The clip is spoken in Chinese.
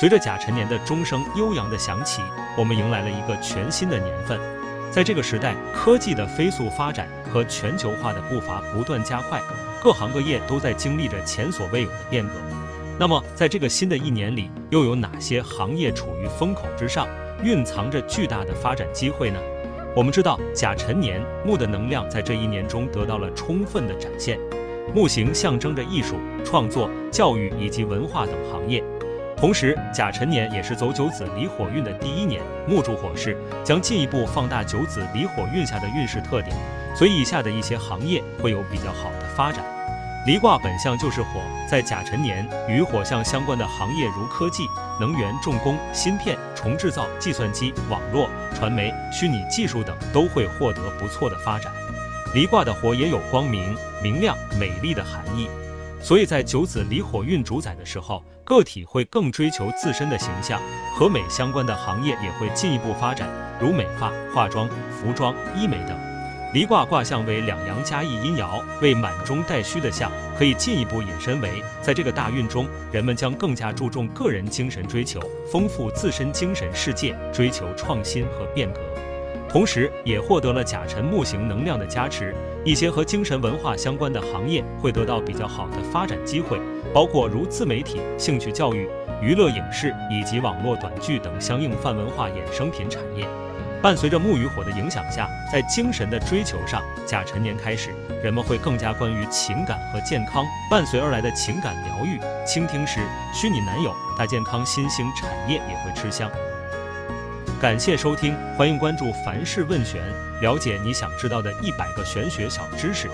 随着甲辰年的钟声悠扬的响起，我们迎来了一个全新的年份。在这个时代，科技的飞速发展和全球化的步伐不断加快，各行各业都在经历着前所未有的变革。那么，在这个新的一年里，又有哪些行业处于风口之上，蕴藏着巨大的发展机会呢？我们知道，甲辰年木的能量在这一年中得到了充分的展现。木星象征着艺术、创作、教育以及文化等行业。同时，甲辰年也是走九子离火运的第一年，木助火势将进一步放大九子离火运下的运势特点，所以以下的一些行业会有比较好的发展。离卦本相就是火，在甲辰年与火象相关的行业如科技、能源、重工、芯片、重制造、计算机、网络、传媒、虚拟技术等都会获得不错的发展。离卦的火也有光明、明亮、美丽的含义。所以在九子离火运主宰的时候，个体会更追求自身的形象，和美相关的行业也会进一步发展，如美发、化妆、服装、医美等。离卦卦象为两阳加一阴爻，为满中带虚的象，可以进一步引申为，在这个大运中，人们将更加注重个人精神追求，丰富自身精神世界，追求创新和变革。同时，也获得了甲辰木型能量的加持，一些和精神文化相关的行业会得到比较好的发展机会，包括如自媒体、兴趣教育、娱乐影视以及网络短剧等相应泛文化衍生品产业。伴随着木与火的影响下，在精神的追求上，甲辰年开始，人们会更加关于情感和健康，伴随而来的情感疗愈、倾听师、虚拟男友、大健康新兴产业也会吃香。感谢收听，欢迎关注凡事问玄，了解你想知道的一百个玄学小知识。